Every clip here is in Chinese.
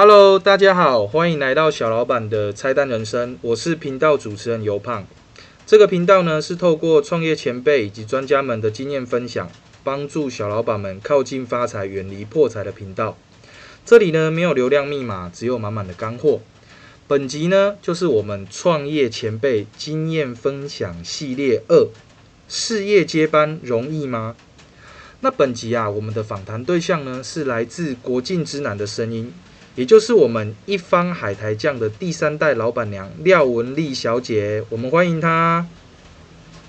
Hello，大家好，欢迎来到小老板的拆弹人生，我是频道主持人尤胖。这个频道呢是透过创业前辈以及专家们的经验分享，帮助小老板们靠近发财、远离破财的频道。这里呢没有流量密码，只有满满的干货。本集呢就是我们创业前辈经验分享系列二：事业接班容易吗？那本集啊，我们的访谈对象呢是来自国境之南的声音，也就是我们一方海苔酱的第三代老板娘廖文丽小姐，我们欢迎她。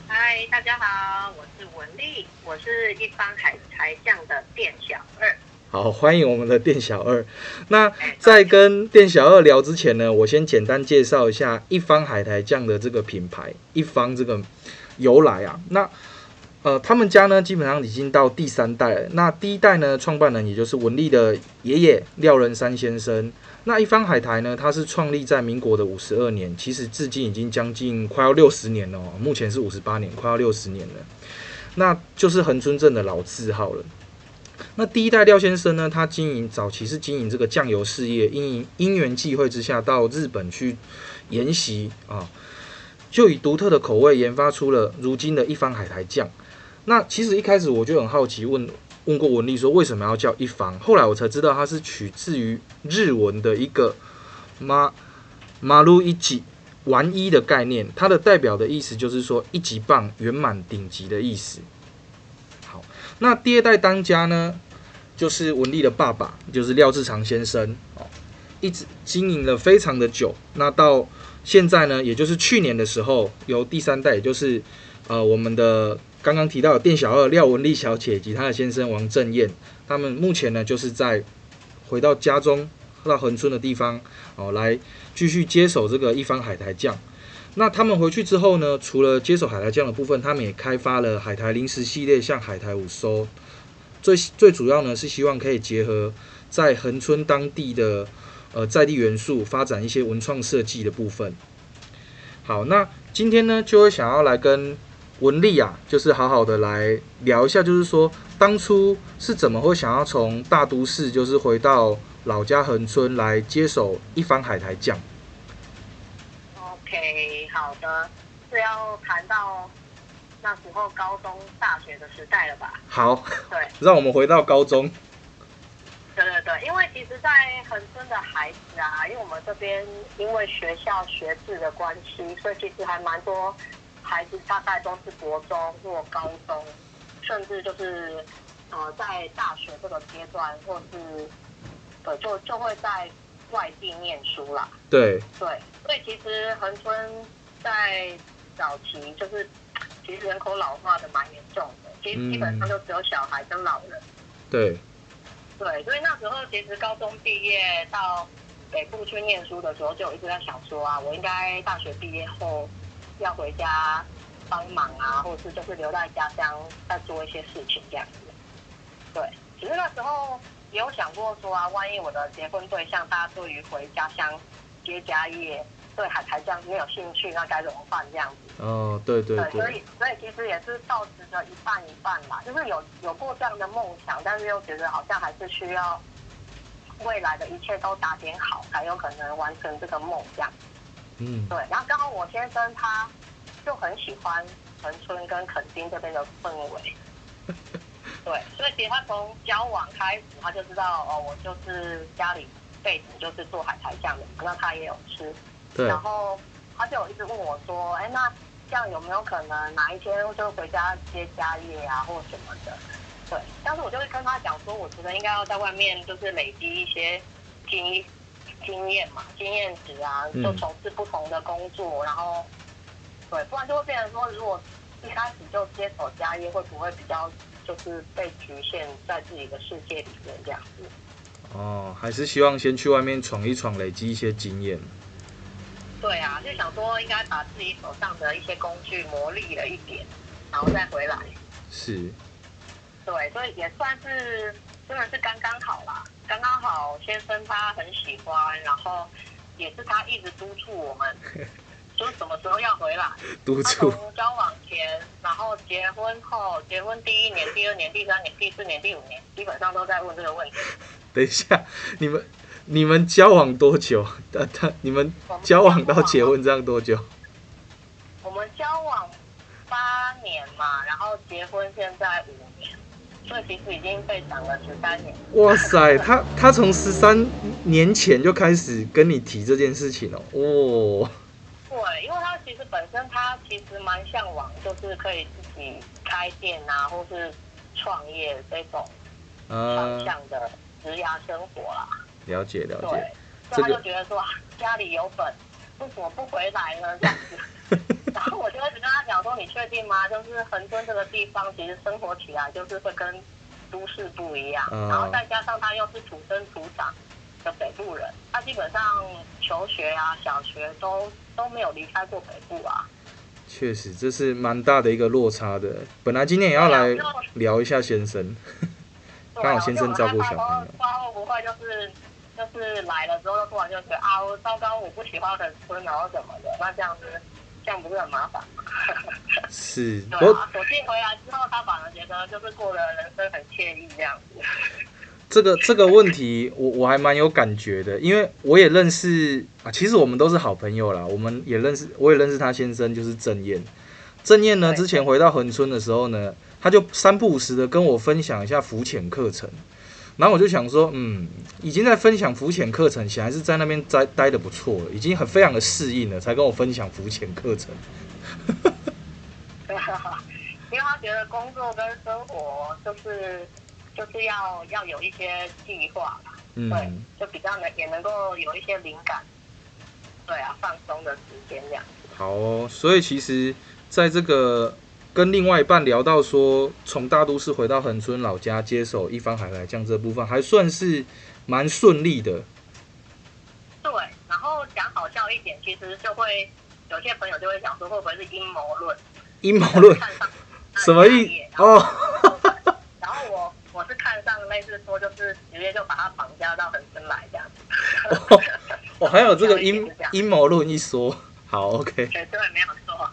嗨，大家好，我是文丽，我是一方海苔酱的店小二。好，欢迎我们的店小二。那在跟店小二聊之前呢，我先简单介绍一下一方海苔酱的这个品牌，一方这个由来啊。那呃，他们家呢，基本上已经到第三代。那第一代呢，创办人也就是文丽的爷爷廖仁山先生。那一方海苔呢，它是创立在民国的五十二年，其实至今已经将近快要六十年了。目前是五十八年，快要六十年了。那就是恒春镇的老字号了。那第一代廖先生呢，他经营早期是经营这个酱油事业，因因缘际会之下到日本去研习啊，就以独特的口味研发出了如今的一方海苔酱。那其实一开始我就很好奇，问问过文丽说为什么要叫一方，后来我才知道它是取自于日文的一个马马路一级丸一的概念，它的代表的意思就是说一级棒圆满顶级的意思。好，那第二代当家呢，就是文丽的爸爸，就是廖志长先生哦，一直经营了非常的久。那到现在呢，也就是去年的时候，由第三代，也就是呃我们的。刚刚提到店小二廖文丽小姐以及她的先生王正彦，他们目前呢就是在回到家中到恒春的地方哦，来继续接手这个一方海苔酱。那他们回去之后呢，除了接手海苔酱的部分，他们也开发了海苔零食系列，像海苔五收。最最主要呢是希望可以结合在恒春当地的呃在地元素，发展一些文创设计的部分。好，那今天呢就会想要来跟。文丽啊，就是好好的来聊一下，就是说当初是怎么会想要从大都市，就是回到老家恒春来接手一方海苔酱。OK，好的，是要谈到那时候高中、大学的时代了吧？好，对，让我们回到高中。对对对，因为其实，在恒春的孩子啊，因为我们这边因为学校学制的关系，所以其实还蛮多。孩子大概都是国中或高中，甚至就是呃在大学这个阶段，或是对就就会在外地念书啦。对对，所以其实恒春在早期就是其实人口老化的蛮严重的，其实基本上就只有小孩跟老人。对对，所以那时候其实高中毕业到北部去念书的时候，就一直在想说啊，我应该大学毕业后。要回家帮忙啊，或者是就是留在家乡再做一些事情这样子。对，其实那时候也有想过说啊，万一我的结婚对象大家对于回家乡接家业对海苔酱没有兴趣，那该怎么办这样子？哦，对对对。所以所以其实也是保持着一半一半嘛，就是有有过这样的梦想，但是又觉得好像还是需要未来的一切都打点好，才有可能完成这个梦这样。嗯，对，然后刚好我先生他就很喜欢恒春跟垦丁这边的氛围，对，所以其实他从交往开始他就知道哦，我就是家里背景就是做海苔酱的，那他也有吃，对，然后他就一直问我说，哎，那这样有没有可能哪一天就回家接家业啊，或什么的？对，但是我就会跟他讲说，我觉得应该要在外面就是累积一些经验。经验嘛，经验值啊，就从事不同的工作，然后，对，不然就会变成说，如果一开始就接手家业，会不会比较就是被局限在自己的世界里面这样子？哦，还是希望先去外面闯一闯，累积一些经验。对啊，就想说应该把自己手上的一些工具磨砺了一点，然后再回来。是。对，所以也算是真的是刚刚好啦。刚刚好，先生他很喜欢，然后也是他一直督促我们，说什么时候要回来。督促。从交往前，然后结婚后，结婚第一年、第二年、第三年、第四年、第五年，基本上都在问这个问题。等一下，你们你们交往多久？他他你们交往到结婚这样多久？我们交往八年嘛，然后结婚现在五年，所以其实已经被长了十三年。哇塞，他他从十三年前就开始跟你提这件事情了，哦。对，因为他其实本身他其实蛮向往，就是可以自己开店啊，或是创业这种方向的职涯生活啦。了解了解，，所以他就觉得说啊家里有本，为什么不回来呢？这样子。然后我就一直跟他讲说，你确定吗？就是恒春这个地方，其实生活起来就是会跟都市不一样，嗯然后再加上他又是土生土长的北部人，他基本上求学啊、小学都都没有离开过北部啊。确实这是蛮大的一个落差的。本来今天也要来聊一下先生，对刚好先生照顾小朋友不知道会不会就是就是来了之后，突然就觉得啊，我糟糕，我不喜欢恒春，然后怎么的，那这样子这样不是很麻烦吗？是，不 过对啊，索性回来之后，他反而觉得就是过得人生很惬意这样子。这个这个问题我我还蛮有感觉的，因为我也认识啊，其实我们都是好朋友啦，我们也认识，我也认识他先生，就是郑燕。郑燕呢，之前回到恒春的时候呢，他就三不五时的跟我分享一下浮潜课程，然后我就想说，嗯，已经在分享浮潜课程，显然是在那边待待的不错了，已经很非常的适应了，才跟我分享浮潜课程。对啊，因为他觉得工作跟生活就是就是要要有一些计划啦，对嗯，，就比较能也能够有一些灵感，对啊，放松的时间这样。好哦，所以其实在这个跟另外一半聊到说，从大都市回到恒春老家接手一方海来酱这部分，还算是蛮顺利的。对，然后讲好笑一点，其实就会有些朋友就会想说，会不会是阴谋论？阴谋论什么意然后哦？然后我我是看上类似说，就是直接就把他绑架到恒春来这样子。哦，还有这个阴 阴谋论一说。好，OK，对对，没有错。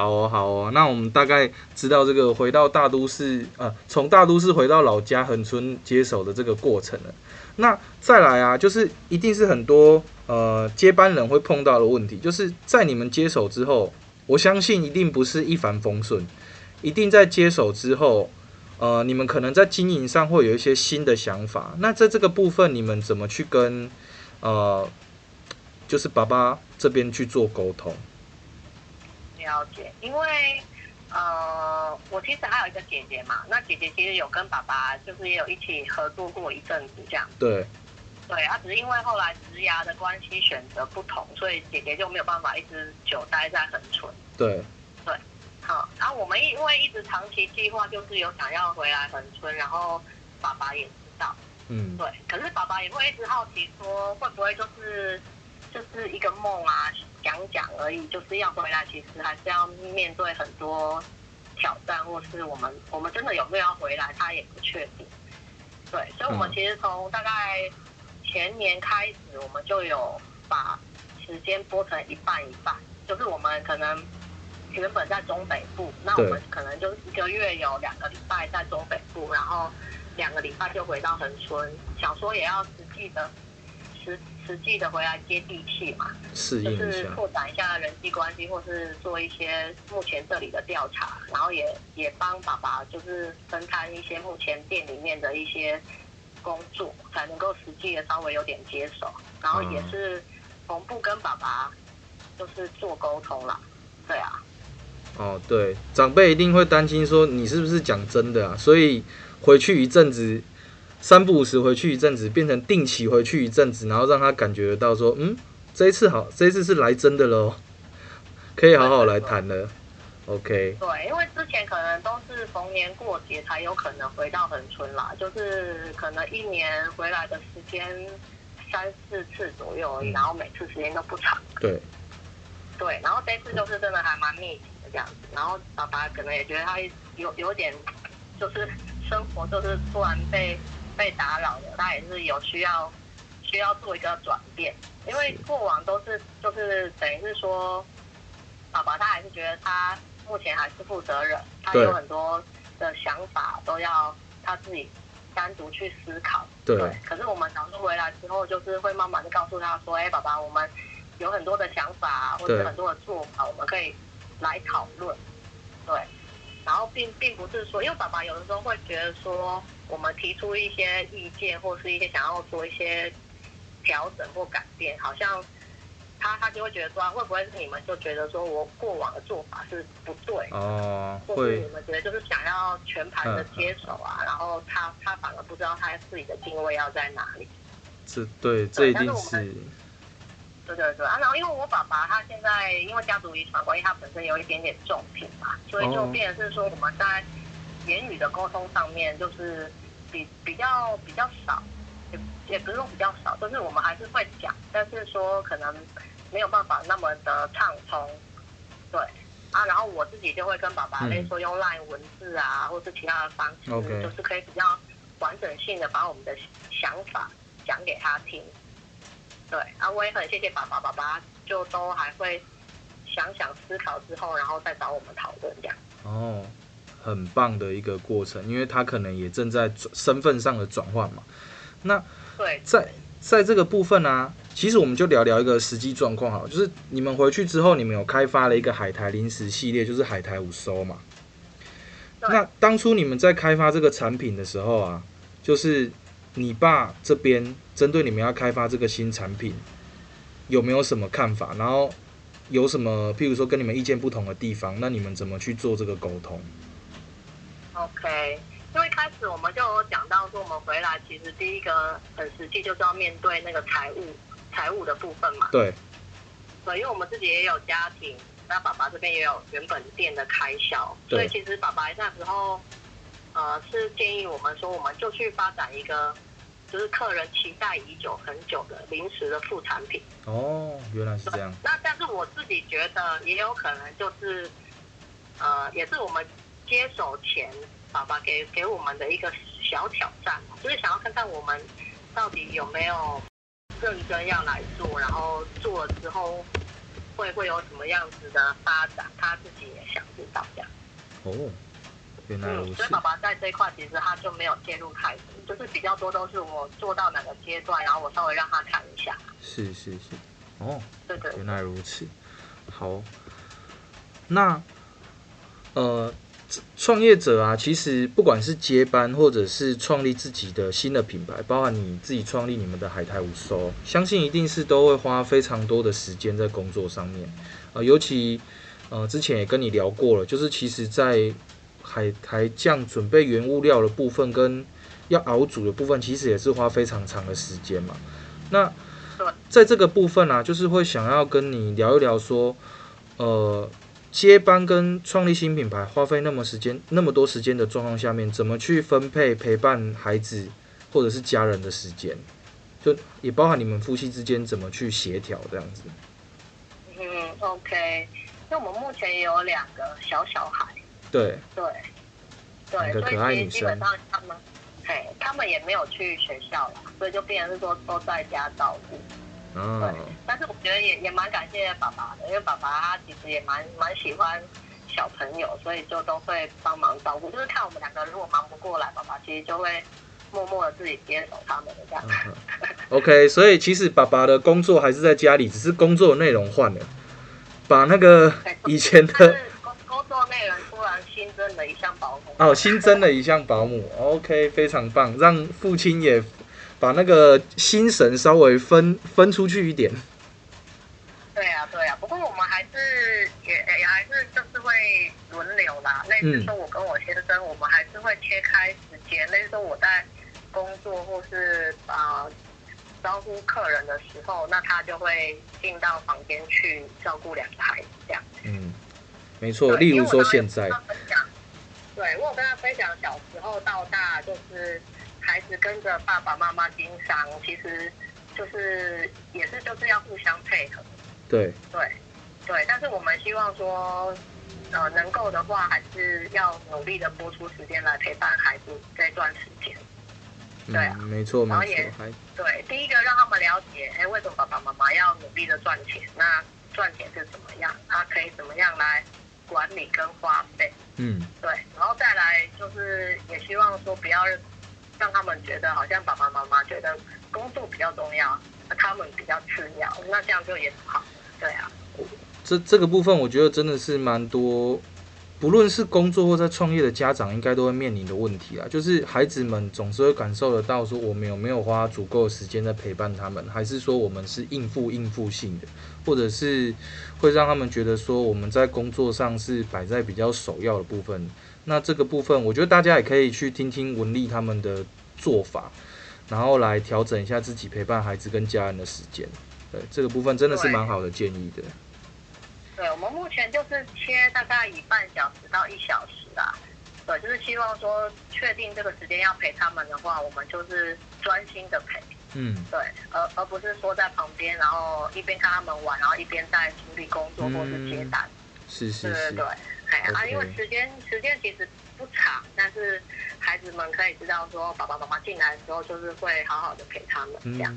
好哦，好哦，那我们大概知道这个回到大都市，呃，从大都市回到老家恒春接手的这个过程了。那再来啊，就是一定是很多呃接班人会碰到的问题，就是在你们接手之后，我相信一定不是一帆风顺，一定在接手之后，呃，你们可能在经营上会有一些新的想法。那在这个部分，你们怎么去跟呃，就是爸爸这边去做沟通？了解，因为呃，我其实还有一个姐姐嘛，那姐姐其实有跟爸爸就是也有一起合作过一阵子这样。对，对，啊，只是因为后来职涯的关系选择不同，所以姐姐就没有办法一直久待在恒春。对，对好，然后我们因为一直长期计划就是有想要回来恒春，然后爸爸也知道，嗯，对，可是爸爸也会一直好奇说，会不会就是就是一个梦啊，讲讲而已，就是要回来，其实还是要面对很多挑战，或是我们我们真的有没有要回来，他也不确定。对，所以我们嗯其实从大概前年开始，我们就有把时间拨成一半一半，就是我们可能原本在中北部，那我们可能就一个月有两个礼拜在中北部，然后两个礼拜就回到恒春，想说也要实际的实实际的回来接地气嘛，就。是拓展一下人际关系，或是做一些目前这里的调查，然后也也帮爸爸就是分摊一些目前店里面的一些工作，才能够实际的稍微有点接手，然后也是同步跟爸爸就是做沟通啦，对啊。哦，对，长辈一定会担心说你是不是讲真的啊，所以回去一阵子，三不五时回去一阵子，变成定期回去一阵子，然后让他感觉得到说，嗯，这一次好，这一次是来真的喽，可以好好来谈了。OK，对，因为之前可能都是逢年过节才有可能回到恒春啦，就是可能一年回来的时间三四次左右，嗯然后每次时间都不长。对，对，然后这次就是真的还蛮密集的这样子，然后爸爸可能也觉得他有有点就是生活就是突然被被打扰了，他也是有需要需要做一个转变，因为过往都是就是等于是说，爸爸他还是觉得他目前还是负责人，他有很多的想法都要他自己单独去思考。对可是我们早上回来之后，就是会慢慢的告诉他说：“哎，爸爸，我们有很多的想法，或者很多的做法，我们可以来讨论。”对。然后并并不是说，因为爸爸有的时候会觉得说，我们提出一些意见或是一些想要做一些调整或改变，好像他他就会觉得说，啊会不会是你们就觉得说我过往的做法是不对，哦，或是会。你们觉得就是想要全盘的接手啊，然后他他反而不知道他自己的定位要在哪里。这对这一定是。对对对啊，然后因为我爸爸他现在因为家族遗传关系，他本身有一点点重病嘛，所以就哦。变成是说我们在言语的沟通上面就是比比较比较少，也也不是说比较少，就是我们还是会讲，但是说可能没有办法那么的畅通，对。啊，然后我自己就会跟爸爸嗯。类似说用 LINE 文字啊，或是其他的方式就是可以比较完整性的把我们的想法讲给他听。对。啊，我也很谢谢爸爸，爸爸就都还会想想思考之后，然后再找我们讨论这样。哦，很棒的一个过程，因为他可能也正在转身份上的转换嘛。那对，在在这个部分呢、其实我们就聊聊一个实际状况好了，就是你们回去之后，你们有开发了一个海苔零食系列，就是海苔五收嘛。那当初你们在开发这个产品的时候啊，就是你爸这边针对你们要开发这个新产品，有没有什么看法？然后有什么，譬如说跟你们意见不同的地方，那你们怎么去做这个沟通？OK，因为开始我们就有讲到说，我们回来其实第一个很实际就是要面对那个财务财务的部分嘛。对，对，因为我们自己也有家庭，那爸爸这边也有原本店的开销，所以其实爸爸那时候呃是建议我们说，我们就去发展一个就是客人期待已久很久的零食的副产品。哦，原来是这样。那但是我自己觉得也有可能就是，呃，也是我们接手前爸爸给给我们的一个小挑战，就是想要看看我们到底有没有认真要来做，然后做了之后会会有什么样子的发展，他自己也想知道这样。哦，原来如嗯，此所以。爸爸在这一块其实他就没有介入太多，就是比较多都是我做到哪个阶段，然后我稍微让他看一下。是是是，哦，对对原来如此。好，那呃，创业者啊，其实不管是接班或者是创立自己的新的品牌，包含你自己创立你们的海苔五收，相信一定是都会花非常多的时间在工作上面。呃，尤其呃之前也跟你聊过了，就是其实在海苔酱准备原物料的部分跟要熬煮的部分，其实也是花非常长的时间嘛。那在这个部分啊，就是会想要跟你聊一聊说，呃，接班跟创立新品牌花费那么时间那么多时间的状况下面，怎么去分配陪伴孩子或者是家人的时间，就也包含你们夫妻之间怎么去协调这样子。嗯，OK，因为我们目前也有两个小小孩。对，对，对，所可爱女以基本生上他们，嘿，他们也没有去学校啦，所以就变成是说都在家照顾。啊，但是我觉得也也蛮感谢爸爸的，因为爸爸他其实也蛮蛮喜欢小朋友，所以就都会帮忙照顾。就是看我们两个如果忙不过来，爸爸其实就会默默的自己接手他们的这样。嗯 OK，所以其实爸爸的工作还是在家里，只是工作内容换了，把那个以前的工工作内容突然新增了一项保姆。哦新增了一项保姆，OK，非常棒，让父亲也把那个心神稍微分分出去一点。对啊，对啊，不过我们还是也也还是就是会轮流啦。类似说，我跟我先生，我们还是会切开时间。类似说我在工作或是啊、呃招呼客人的时候，那他就会进到房间去照顾两个孩子这样。嗯，没错，例如说现在对我有跟他分享，小时候到大就是孩子跟着爸爸妈妈经商，其实就是也是就是要互相配合。对，对，对，但是我们希望说，呃，能够的话，还是要努力的播出时间来陪伴孩子这段时间。对啊嗯，没错，对，第一个让他们了解，哎，为什么爸爸妈妈要努力的赚钱？那赚钱是怎么样？他可以怎么样来管理跟花费？嗯对，然后再来就是也希望说不要让他们觉得好像爸爸妈妈觉得工作比较重要，他们比较次要，那这样就也不好。对啊，这这个部分我觉得真的是蛮多。不论是工作或在创业的家长，应该都会面临的问题啊，就是孩子们总是会感受得到，说我们有没有花足够的时间在陪伴他们，还是说我们是应付应付性的，或者是会让他们觉得说我们在工作上是摆在比较首要的部分。那这个部分，我觉得大家也可以去听听文丽他们的做法，然后来调整一下自己陪伴孩子跟家人的时间。对，这个部分真的是蛮好的建议的。对，我们目前就是切大概以半小时到一小时啦。对，就是希望说确定这个时间要陪他们的话，我们就是专心的陪。嗯，对，而而不是说在旁边，然后一边看他们玩，然后一边在处理工作或是接单。是是是。对对对，哎啊，因为时间时间其实不长，但是孩子们可以知道说爸爸妈妈进来的时候就是会好好的陪他们这样。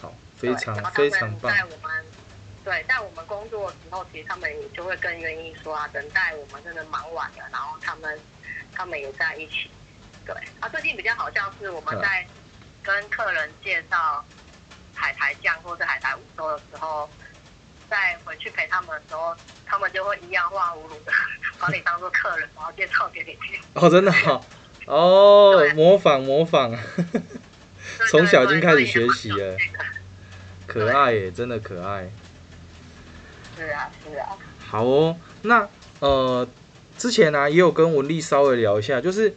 好，非常非常棒。在我们。对，在我们工作的时候，其实他们也就会更愿意说啊，等待我们真的忙完了，然后他们他们也在一起。对，啊，最近比较好像是我们在跟客人介绍海苔酱或是海苔五收的时候，再回去陪他们的时候，他们就会一样画葫芦的把你当做客人，然后介绍给你听。哦，真的好 哦，模仿模仿，从小已经开始学习了，可爱耶，真的可爱。是啊，是啊。好哦，那呃，之前呢也有跟文丽稍微聊一下，就是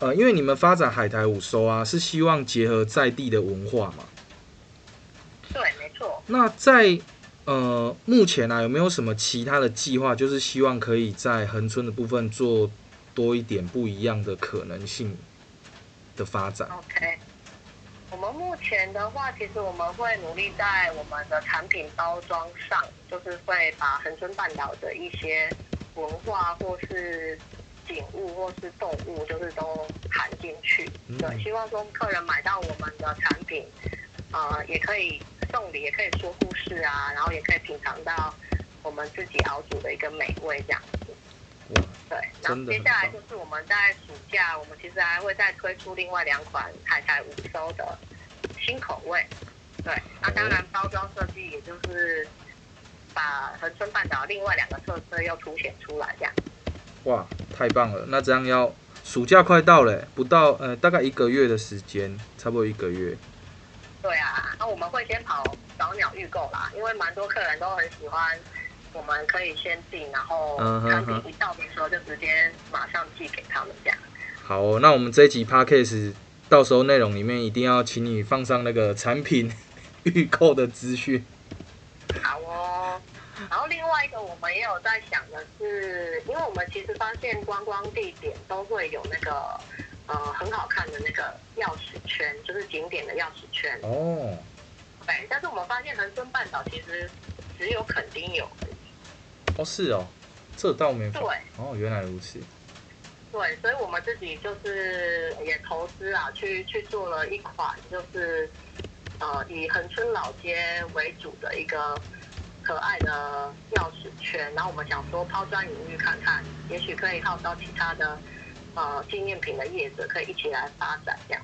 呃，因为你们发展海苔五收啊，是希望结合在地的文化嘛？对，没错。那在呃目前呢，有没有什么其他的计划，就是希望可以在恒春的部分做多一点不一样的可能性的发展？OK。我们目前的话，其实我们会努力在我们的产品包装上，就是会把恒春半岛的一些文化或是景物或是动物，就是都含进去。对，希望说客人买到我们的产品，呃，也可以送礼，也可以说故事啊，然后也可以品尝到我们自己熬煮的一个美味这样子。对，然后接下来就是我们在暑假，我们其实还会再推出另外两款海苔五收的新口味。对，那当然包装设计也就是把恒春半岛另外两个特色又凸显出来，这样。哇，太棒了！那这样要暑假快到了，不到呃大概一个月的时间，差不多一个月。对啊，那我们会先跑早鸟预购啦，因为蛮多客人都很喜欢。我们可以先订，然后产品一到的时候就直接马上寄给他们这样。好哦，那我们这一集 podcast 到时候内容里面一定要请你放上那个产品预购的资讯。好哦，然后另外一个我们也有在想的是，因为我们其实发现观光地点都会有那个呃很好看的那个钥匙圈，就是景点的钥匙圈。哦。对，但是我们发现恒春半岛其实只有垦丁有。哦，是哦，这倒没有。对，哦，原来如此。对，所以我们自己就是也投资啊，去去做了一款，就是呃以恒春老街为主的一个可爱的钥匙圈。然后我们想说抛砖引玉看看，也许可以号召其他的呃纪念品的业者，可以一起来发展这样。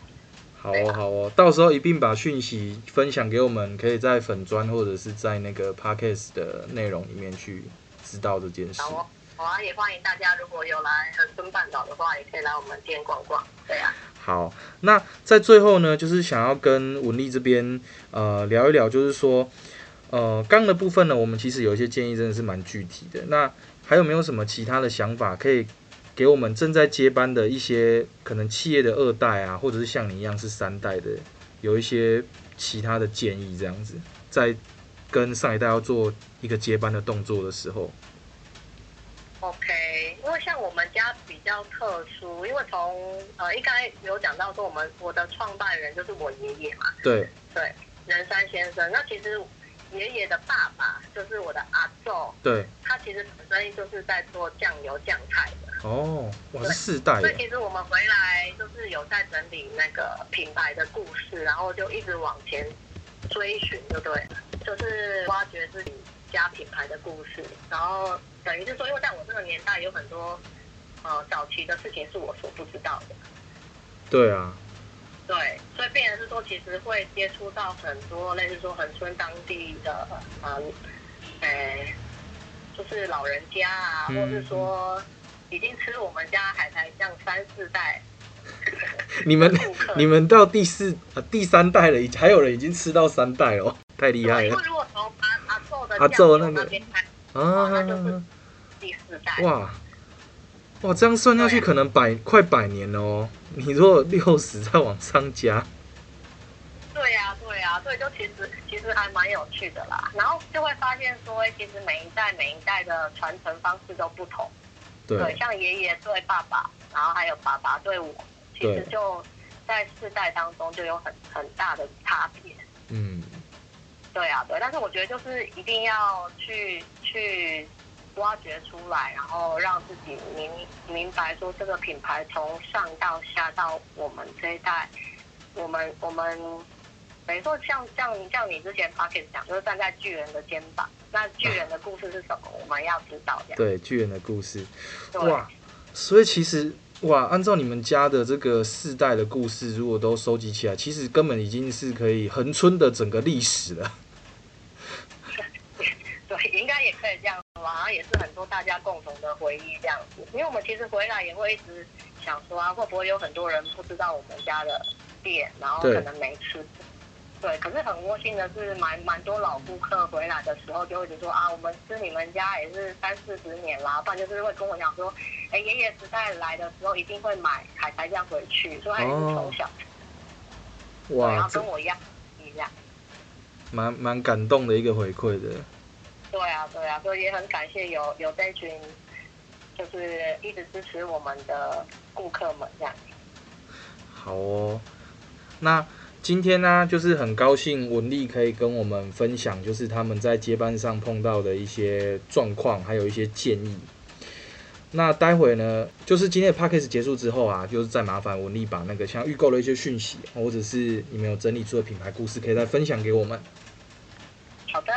好哦，好哦，到时候一并把讯息分享给我们，可以在粉砖或者是在那个 podcast 的内容里面去。知道这件事。好哦，好啊，也欢迎大家，如果有来恒春半岛的话，也可以来我们店逛逛。对啊。好，那在最后呢，就是想要跟文丽这边呃聊一聊，就是说呃刚的部分呢，我们其实有一些建议，真的是蛮具体的。那还有没有什么其他的想法，可以给我们正在接班的一些可能企业的二代啊，或者是像你一样是三代的，有一些其他的建议，这样子在。跟上一代要做一个接班的动作的时候，OK，因为像我们家比较特殊，因为从呃应该有讲到说，我们我的创办人就是我爷爷嘛，对对，仁山先生。那其实爷爷的爸爸就是我的阿祖，对，他其实本身就是在做酱油酱菜的。哦，我是四代。所以其实我们回来就是有在整理那个品牌的故事，然后就一直往前追寻，就对了。就是挖掘自己家品牌的故事，然后等于是说，因为在我这个年代，有很多呃早期的事情是我所不知道的。对啊，对，所以变成是说，其实会接触到很多类似说恒春当地的呃，诶，就是老人家啊，嗯或是说已经吃我们家海苔酱三四代 你们你们到第四啊第三代了，已还有人已经吃到三代了哦，太厉害了对因为如果从阿阿宙的那个啊！第四代。哇哇，这样算下去可能百快百年了哦。你如果六十再往上加，对呀、对呀、所以就其实其实还蛮有趣的啦。然后就会发现说，哎，其实每一代每一代的传承方式都不同。对，对像爷爷对爸爸，然后还有爸爸对我，其实就在世代当中就有很很大的差别。嗯，对啊，对，但是我觉得就是一定要去去挖掘出来，然后让自己明明白说这个品牌从上到下到我们这一代，我们我们等于说像像像你之前 p o c k e t 讲，就是站在巨人的肩膀，那巨人的故事是什么，我们要知道这样。对，巨人的故事，对哇，所以其实哇，按照你们家的这个世代的故事，如果都收集起来，其实根本已经是可以横村的整个历史了。对，应该也可以这样说吧，也是很多大家共同的回忆这样子。因为我们其实回来也会一直想说啊，会不会有很多人不知道我们家的店，然后可能没吃。对，可是很窝心的是，蛮蛮多老顾客回来的时候就会一直说啊，我们吃你们家也是三四十年啦，不然就是会跟我讲说，哎，爷爷时代来的时候一定会买海苔酱回去，所以他也是从小，对，然哇，后跟我一样一样。蛮蛮感动的一个回馈的。对啊，对啊，所以也很感谢有有这群，就是一直支持我们的顾客们这样。好哦，那今天呢，就是很高兴文丽可以跟我们分享，就是他们在接班上碰到的一些状况，还有一些建议。那待会呢，就是今天的 p a c k a g e 结束之后啊，就是再麻烦文丽把那个像预购的一些讯息，或者是你们有整理出的品牌故事，可以再分享给我们。好的，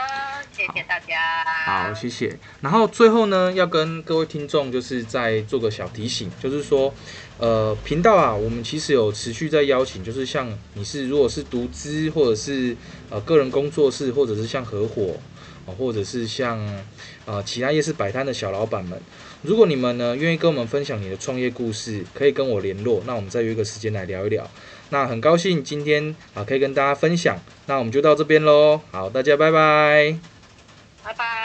谢谢大家。好，谢谢。然后最后呢，要跟各位听众就是再做个小提醒，就是说，呃，频道啊，我们其实有持续在邀请，就是像你是如果是独资，或者是呃个人工作室，或者是像合伙，或者是像呃其他夜市摆摊的小老板们，如果你们呢愿意跟我们分享你的创业故事，可以跟我联络，那我们再约个时间来聊一聊。那很高兴今天啊可以跟大家分享，那我们就到这边喽。好，大家拜拜。拜拜。